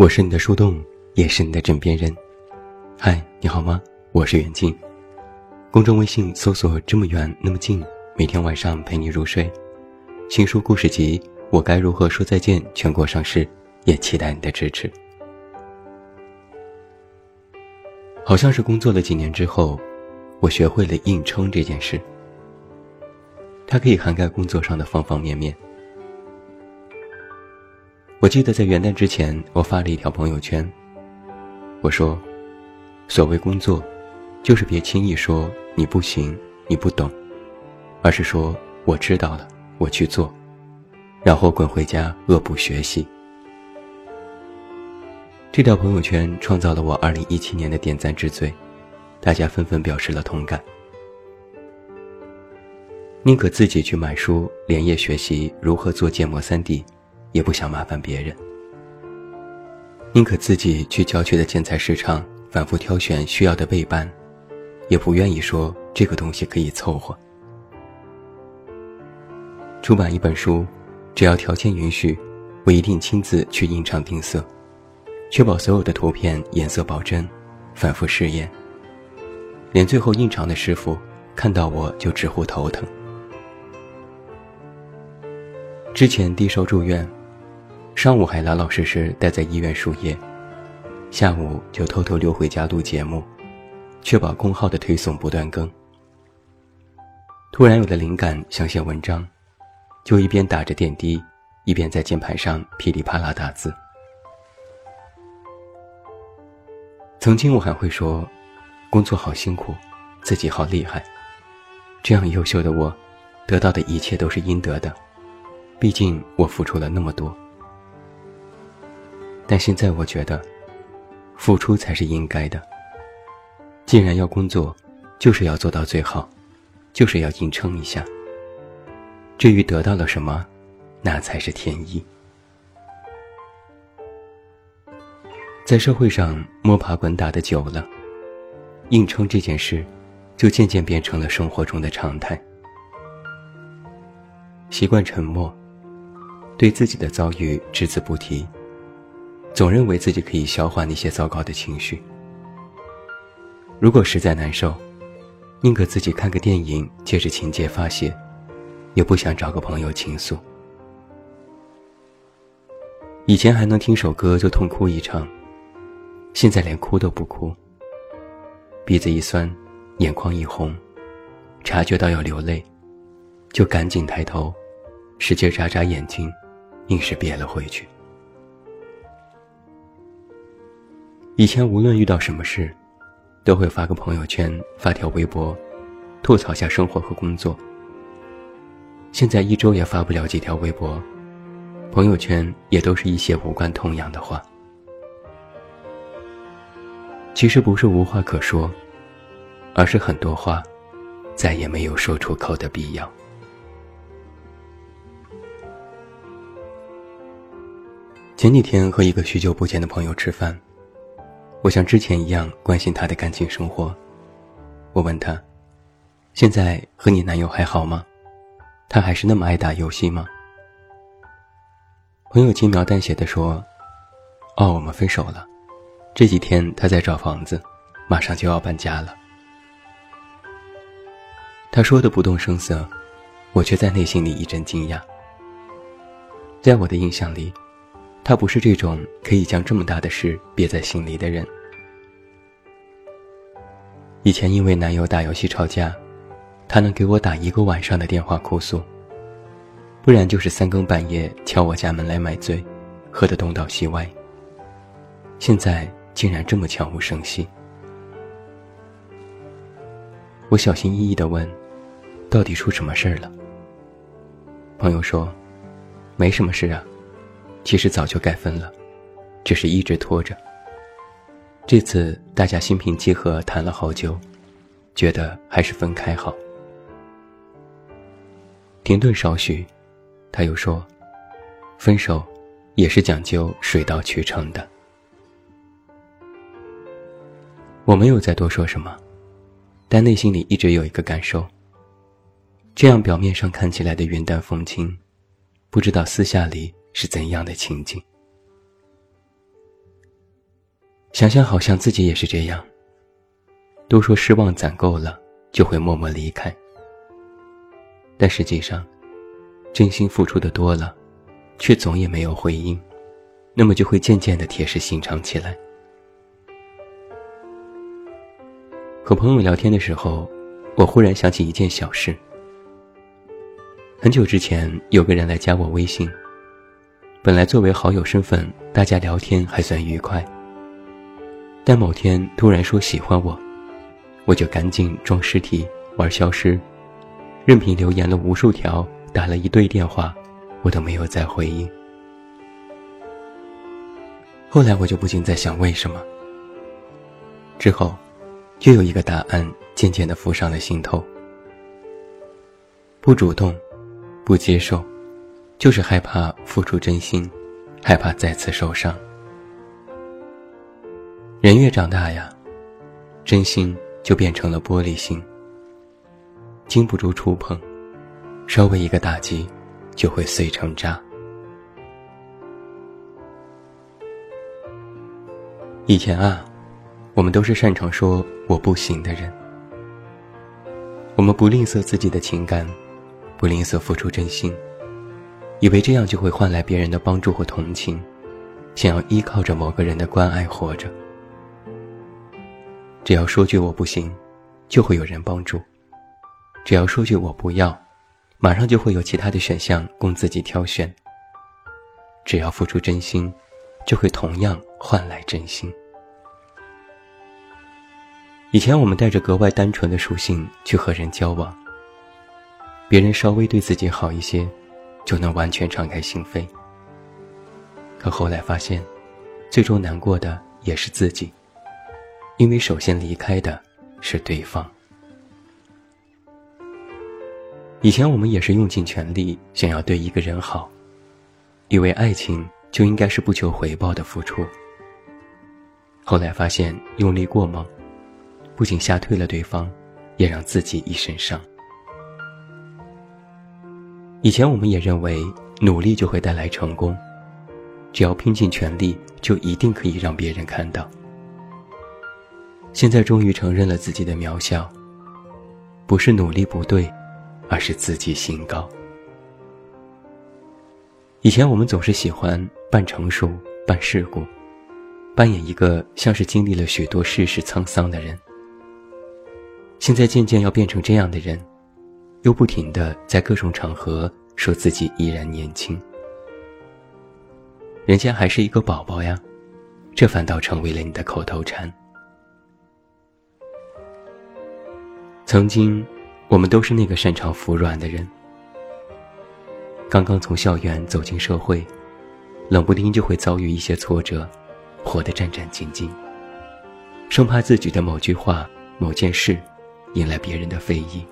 我是你的树洞，也是你的枕边人。嗨，你好吗？我是远近。公众微信搜索“这么远那么近”，每天晚上陪你入睡。新书故事集《我该如何说再见》全国上市，也期待你的支持。好像是工作了几年之后，我学会了硬撑这件事。它可以涵盖工作上的方方面面。我记得在元旦之前，我发了一条朋友圈。我说：“所谓工作，就是别轻易说你不行、你不懂，而是说我知道了，我去做，然后滚回家恶补学习。”这条朋友圈创造了我2017年的点赞之最，大家纷纷表示了同感。宁可自己去买书，连夜学习如何做建模 3D。也不想麻烦别人，宁可自己去郊区的建材市场反复挑选需要的背板，也不愿意说这个东西可以凑合。出版一本书，只要条件允许，我一定亲自去印厂定色，确保所有的图片颜色保真，反复试验。连最后印厂的师傅看到我就直呼头疼。之前低烧住院。上午还老老实实待在医院输液，下午就偷偷溜回家录节目，确保公号的推送不断更。突然有了灵感，想写文章，就一边打着点滴，一边在键盘上噼里啪啦打字。曾经我还会说，工作好辛苦，自己好厉害，这样优秀的我，得到的一切都是应得的，毕竟我付出了那么多。但现在我觉得，付出才是应该的。既然要工作，就是要做到最好，就是要硬撑一下。至于得到了什么，那才是天意。在社会上摸爬滚打的久了，硬撑这件事，就渐渐变成了生活中的常态。习惯沉默，对自己的遭遇只字不提。总认为自己可以消化那些糟糕的情绪。如果实在难受，宁可自己看个电影，借着情节发泄，也不想找个朋友倾诉。以前还能听首歌就痛哭一场，现在连哭都不哭。鼻子一酸，眼眶一红，察觉到要流泪，就赶紧抬头，使劲眨眨眼睛，硬是憋了回去。以前无论遇到什么事，都会发个朋友圈、发条微博，吐槽下生活和工作。现在一周也发不了几条微博，朋友圈也都是一些无关痛痒的话。其实不是无话可说，而是很多话，再也没有说出口的必要。前几天和一个许久不见的朋友吃饭。我像之前一样关心他的感情生活，我问他：“现在和你男友还好吗？他还是那么爱打游戏吗？”朋友轻描淡写的说：“哦，我们分手了，这几天他在找房子，马上就要搬家了。”他说的不动声色，我却在内心里一阵惊讶。在我的印象里。他不是这种可以将这么大的事憋在心里的人。以前因为男友打游戏吵架，他能给我打一个晚上的电话哭诉，不然就是三更半夜敲我家门来买醉，喝得东倒西歪。现在竟然这么悄无声息。我小心翼翼地问：“到底出什么事儿了？”朋友说：“没什么事啊。”其实早就该分了，只是一直拖着。这次大家心平气和谈了好久，觉得还是分开好。停顿少许，他又说：“分手也是讲究水到渠成的。”我没有再多说什么，但内心里一直有一个感受：这样表面上看起来的云淡风轻，不知道私下里。是怎样的情景？想想好像自己也是这样。都说失望攒够了，就会默默离开。但实际上，真心付出的多了，却总也没有回应，那么就会渐渐的铁石心肠起来。和朋友聊天的时候，我忽然想起一件小事。很久之前，有个人来加我微信。本来作为好友身份，大家聊天还算愉快。但某天突然说喜欢我，我就赶紧装尸体玩消失，任凭留言了无数条，打了一堆电话，我都没有再回应。后来我就不禁在想，为什么？之后，就有一个答案渐渐的浮上了心头：不主动。不接受，就是害怕付出真心，害怕再次受伤。人越长大呀，真心就变成了玻璃心，经不住触碰，稍微一个打击，就会碎成渣。以前啊，我们都是擅长说我不行的人，我们不吝啬自己的情感。不吝啬付出真心，以为这样就会换来别人的帮助或同情，想要依靠着某个人的关爱活着。只要说句我不行，就会有人帮助；只要说句我不要，马上就会有其他的选项供自己挑选。只要付出真心，就会同样换来真心。以前我们带着格外单纯的属性去和人交往。别人稍微对自己好一些，就能完全敞开心扉。可后来发现，最终难过的也是自己，因为首先离开的是对方。以前我们也是用尽全力想要对一个人好，以为爱情就应该是不求回报的付出。后来发现用力过猛，不仅吓退了对方，也让自己一身伤。以前我们也认为努力就会带来成功，只要拼尽全力就一定可以让别人看到。现在终于承认了自己的渺小，不是努力不对，而是自己心高。以前我们总是喜欢扮成熟、扮世故，扮演一个像是经历了许多世事沧桑的人。现在渐渐要变成这样的人。又不停的在各种场合说自己依然年轻，人家还是一个宝宝呀，这反倒成为了你的口头禅。曾经，我们都是那个擅长服软的人，刚刚从校园走进社会，冷不丁就会遭遇一些挫折，活得战战兢兢，生怕自己的某句话、某件事，引来别人的非议。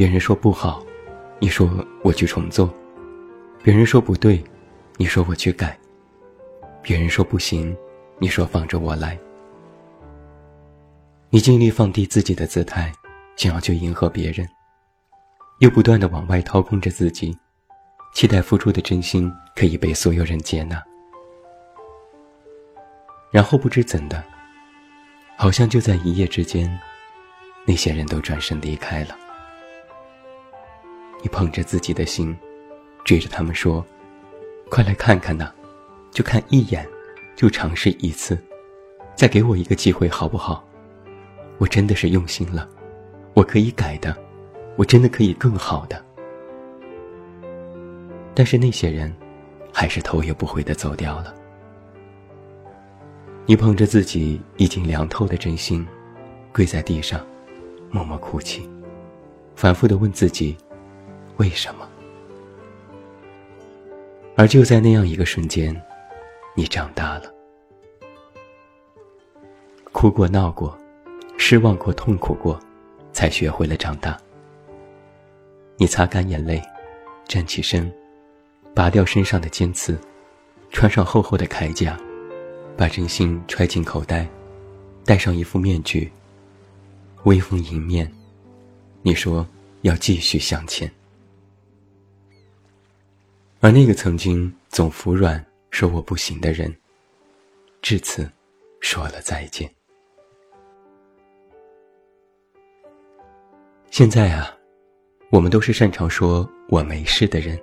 别人说不好，你说我去重做；别人说不对，你说我去改；别人说不行，你说放着我来。你尽力放低自己的姿态，想要去迎合别人，又不断的往外掏空着自己，期待付出的真心可以被所有人接纳。然后不知怎的，好像就在一夜之间，那些人都转身离开了。你捧着自己的心，追着他们说：“快来看看呐，就看一眼，就尝试一次，再给我一个机会好不好？我真的是用心了，我可以改的，我真的可以更好的。”但是那些人，还是头也不回的走掉了。你捧着自己已经凉透的真心，跪在地上，默默哭泣，反复的问自己。为什么？而就在那样一个瞬间，你长大了，哭过、闹过，失望过、痛苦过，才学会了长大。你擦干眼泪，站起身，拔掉身上的尖刺，穿上厚厚的铠甲，把真心揣进口袋，戴上一副面具，微风迎面，你说要继续向前。而那个曾经总服软说我不行的人，至此说了再见。现在啊，我们都是擅长说我没事的人。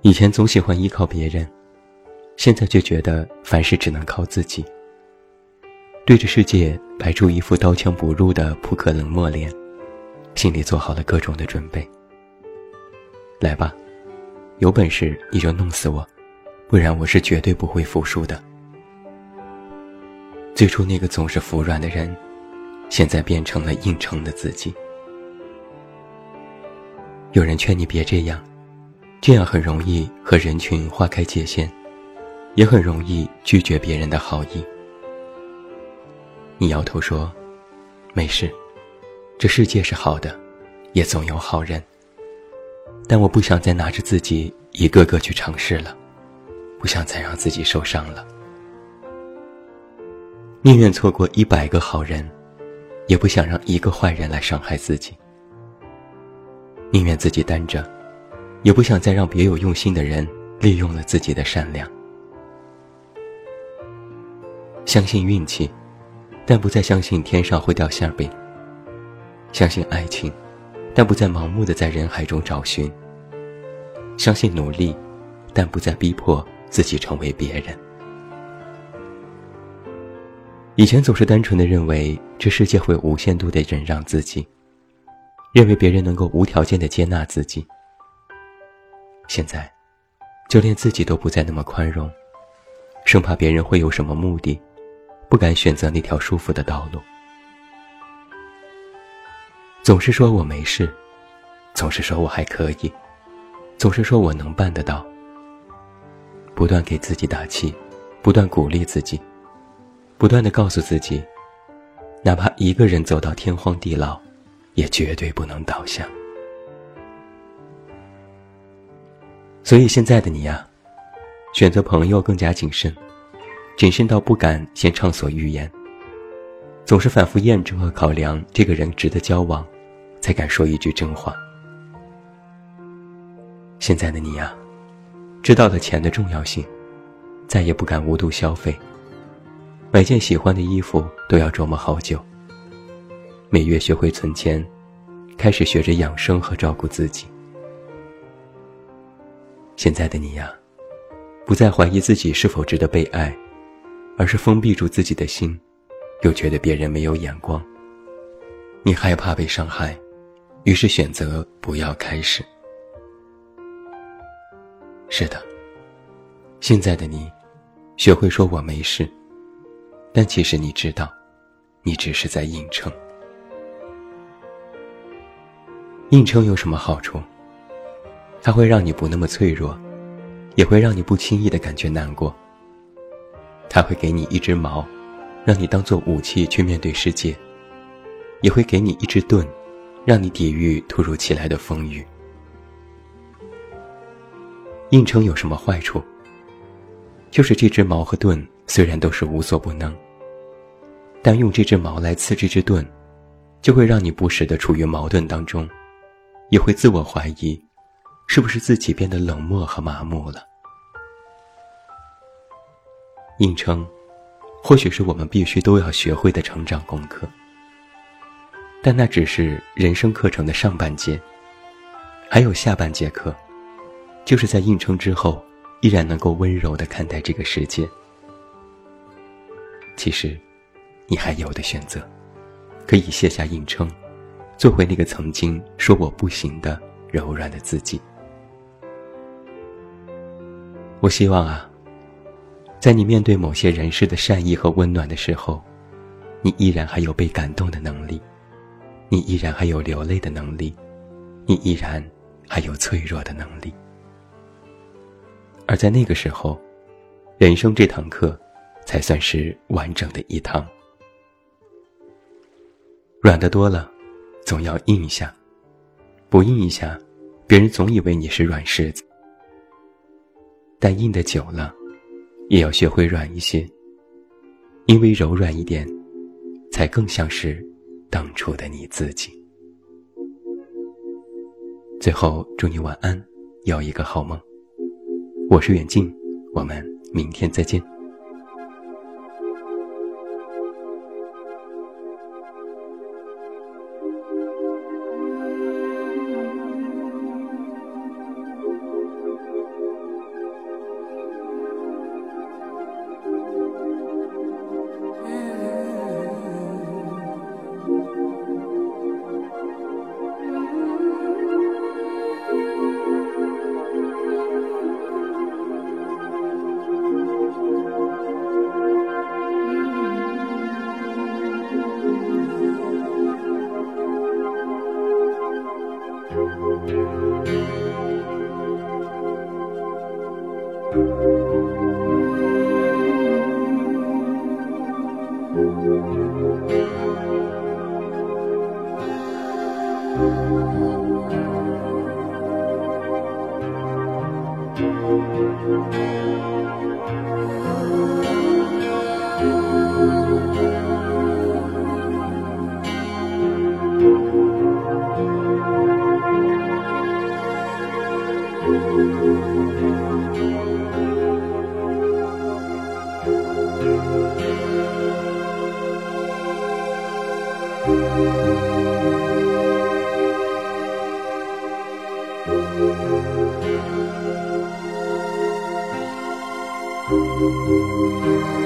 以前总喜欢依靠别人，现在却觉得凡事只能靠自己。对着世界摆出一副刀枪不入的扑克冷漠脸，心里做好了各种的准备。来吧，有本事你就弄死我，不然我是绝对不会服输的。最初那个总是服软的人。现在变成了硬撑的自己。有人劝你别这样，这样很容易和人群划开界限，也很容易拒绝别人的好意。你摇头说：“没事，这世界是好的，也总有好人。但我不想再拿着自己一个个去尝试了，不想再让自己受伤了，宁愿错过一百个好人。”也不想让一个坏人来伤害自己，宁愿自己担着，也不想再让别有用心的人利用了自己的善良。相信运气，但不再相信天上会掉馅饼；相信爱情，但不再盲目的在人海中找寻；相信努力，但不再逼迫自己成为别人。以前总是单纯的认为这世界会无限度的忍让自己，认为别人能够无条件的接纳自己。现在，就连自己都不再那么宽容，生怕别人会有什么目的，不敢选择那条舒服的道路。总是说我没事，总是说我还可以，总是说我能办得到。不断给自己打气，不断鼓励自己。不断的告诉自己，哪怕一个人走到天荒地老，也绝对不能倒下。所以现在的你呀，选择朋友更加谨慎，谨慎到不敢先畅所欲言，总是反复验证和考量这个人值得交往，才敢说一句真话。现在的你呀，知道了钱的重要性，再也不敢无度消费。买件喜欢的衣服都要琢磨好久。每月学会存钱，开始学着养生和照顾自己。现在的你呀，不再怀疑自己是否值得被爱，而是封闭住自己的心，又觉得别人没有眼光。你害怕被伤害，于是选择不要开始。是的，现在的你，学会说我没事。但其实你知道，你只是在硬撑。硬撑有什么好处？它会让你不那么脆弱，也会让你不轻易的感觉难过。它会给你一只矛，让你当做武器去面对世界；也会给你一只盾，让你抵御突如其来的风雨。硬撑有什么坏处？就是这只矛和盾。虽然都是无所不能，但用这只矛来刺这只盾，就会让你不时的处于矛盾当中，也会自我怀疑，是不是自己变得冷漠和麻木了？硬撑，或许是我们必须都要学会的成长功课，但那只是人生课程的上半节，还有下半节课，就是在硬撑之后，依然能够温柔的看待这个世界。其实，你还有的选择，可以卸下硬撑，做回那个曾经说我不行的柔软的自己。我希望啊，在你面对某些人事的善意和温暖的时候，你依然还有被感动的能力，你依然还有流泪的能力，你依然还有脆弱的能力。而在那个时候，人生这堂课。才算是完整的一堂。软的多了，总要硬一下；不硬一下，别人总以为你是软柿子。但硬的久了，也要学会软一些，因为柔软一点，才更像是当初的你自己。最后，祝你晚安，有一个好梦。我是远近，我们。明天再见。Thank you.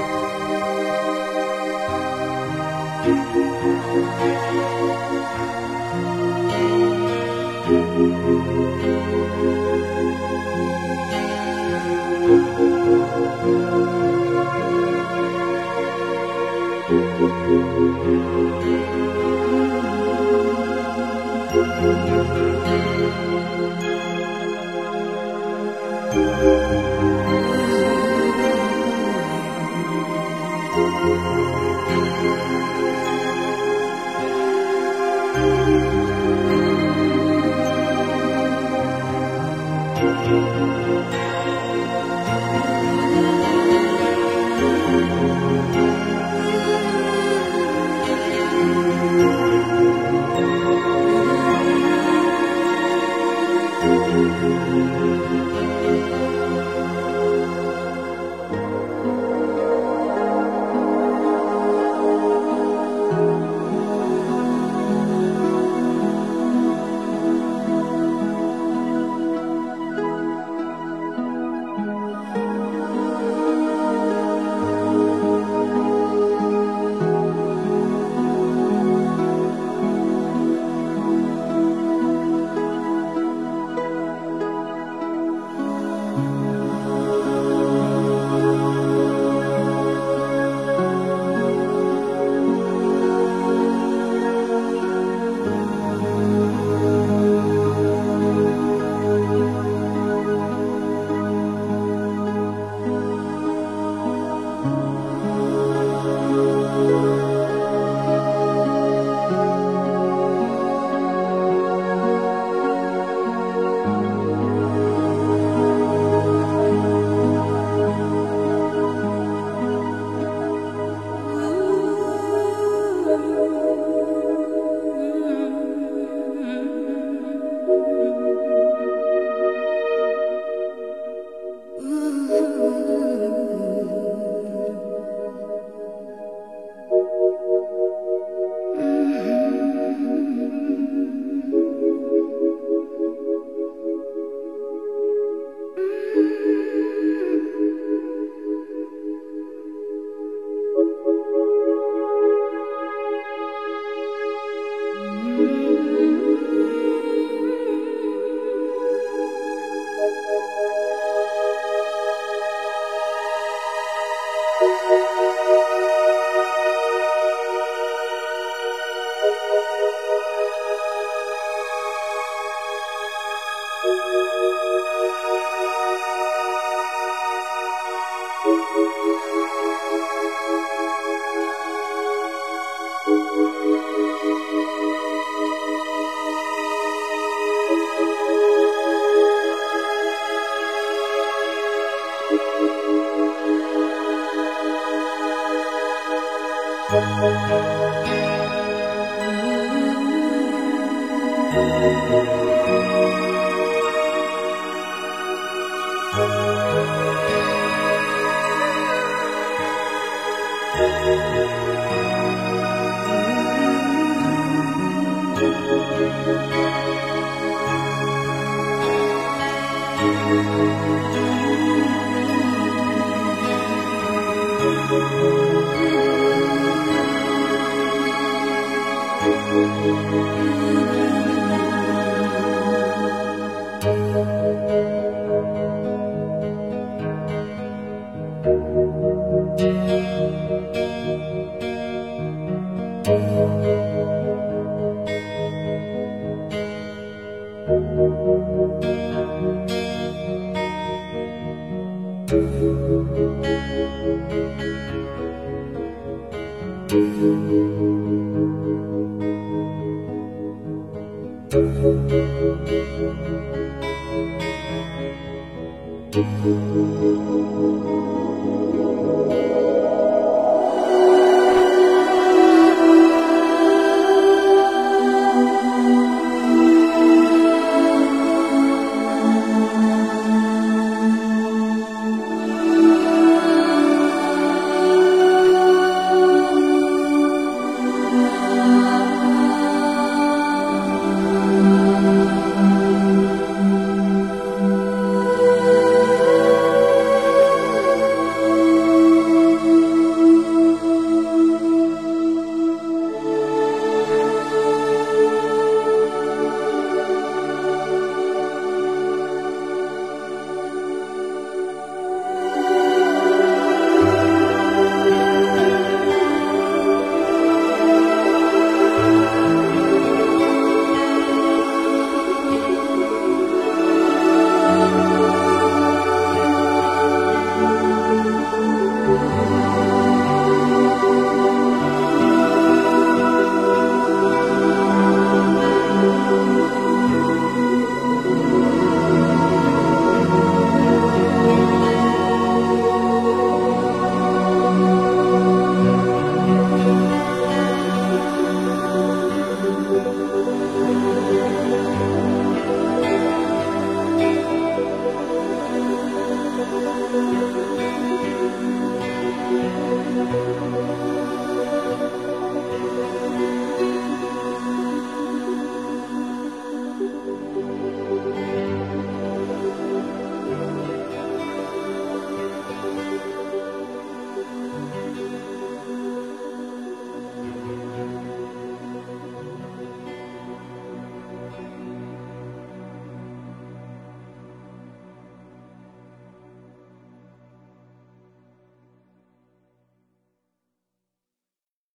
Thank you.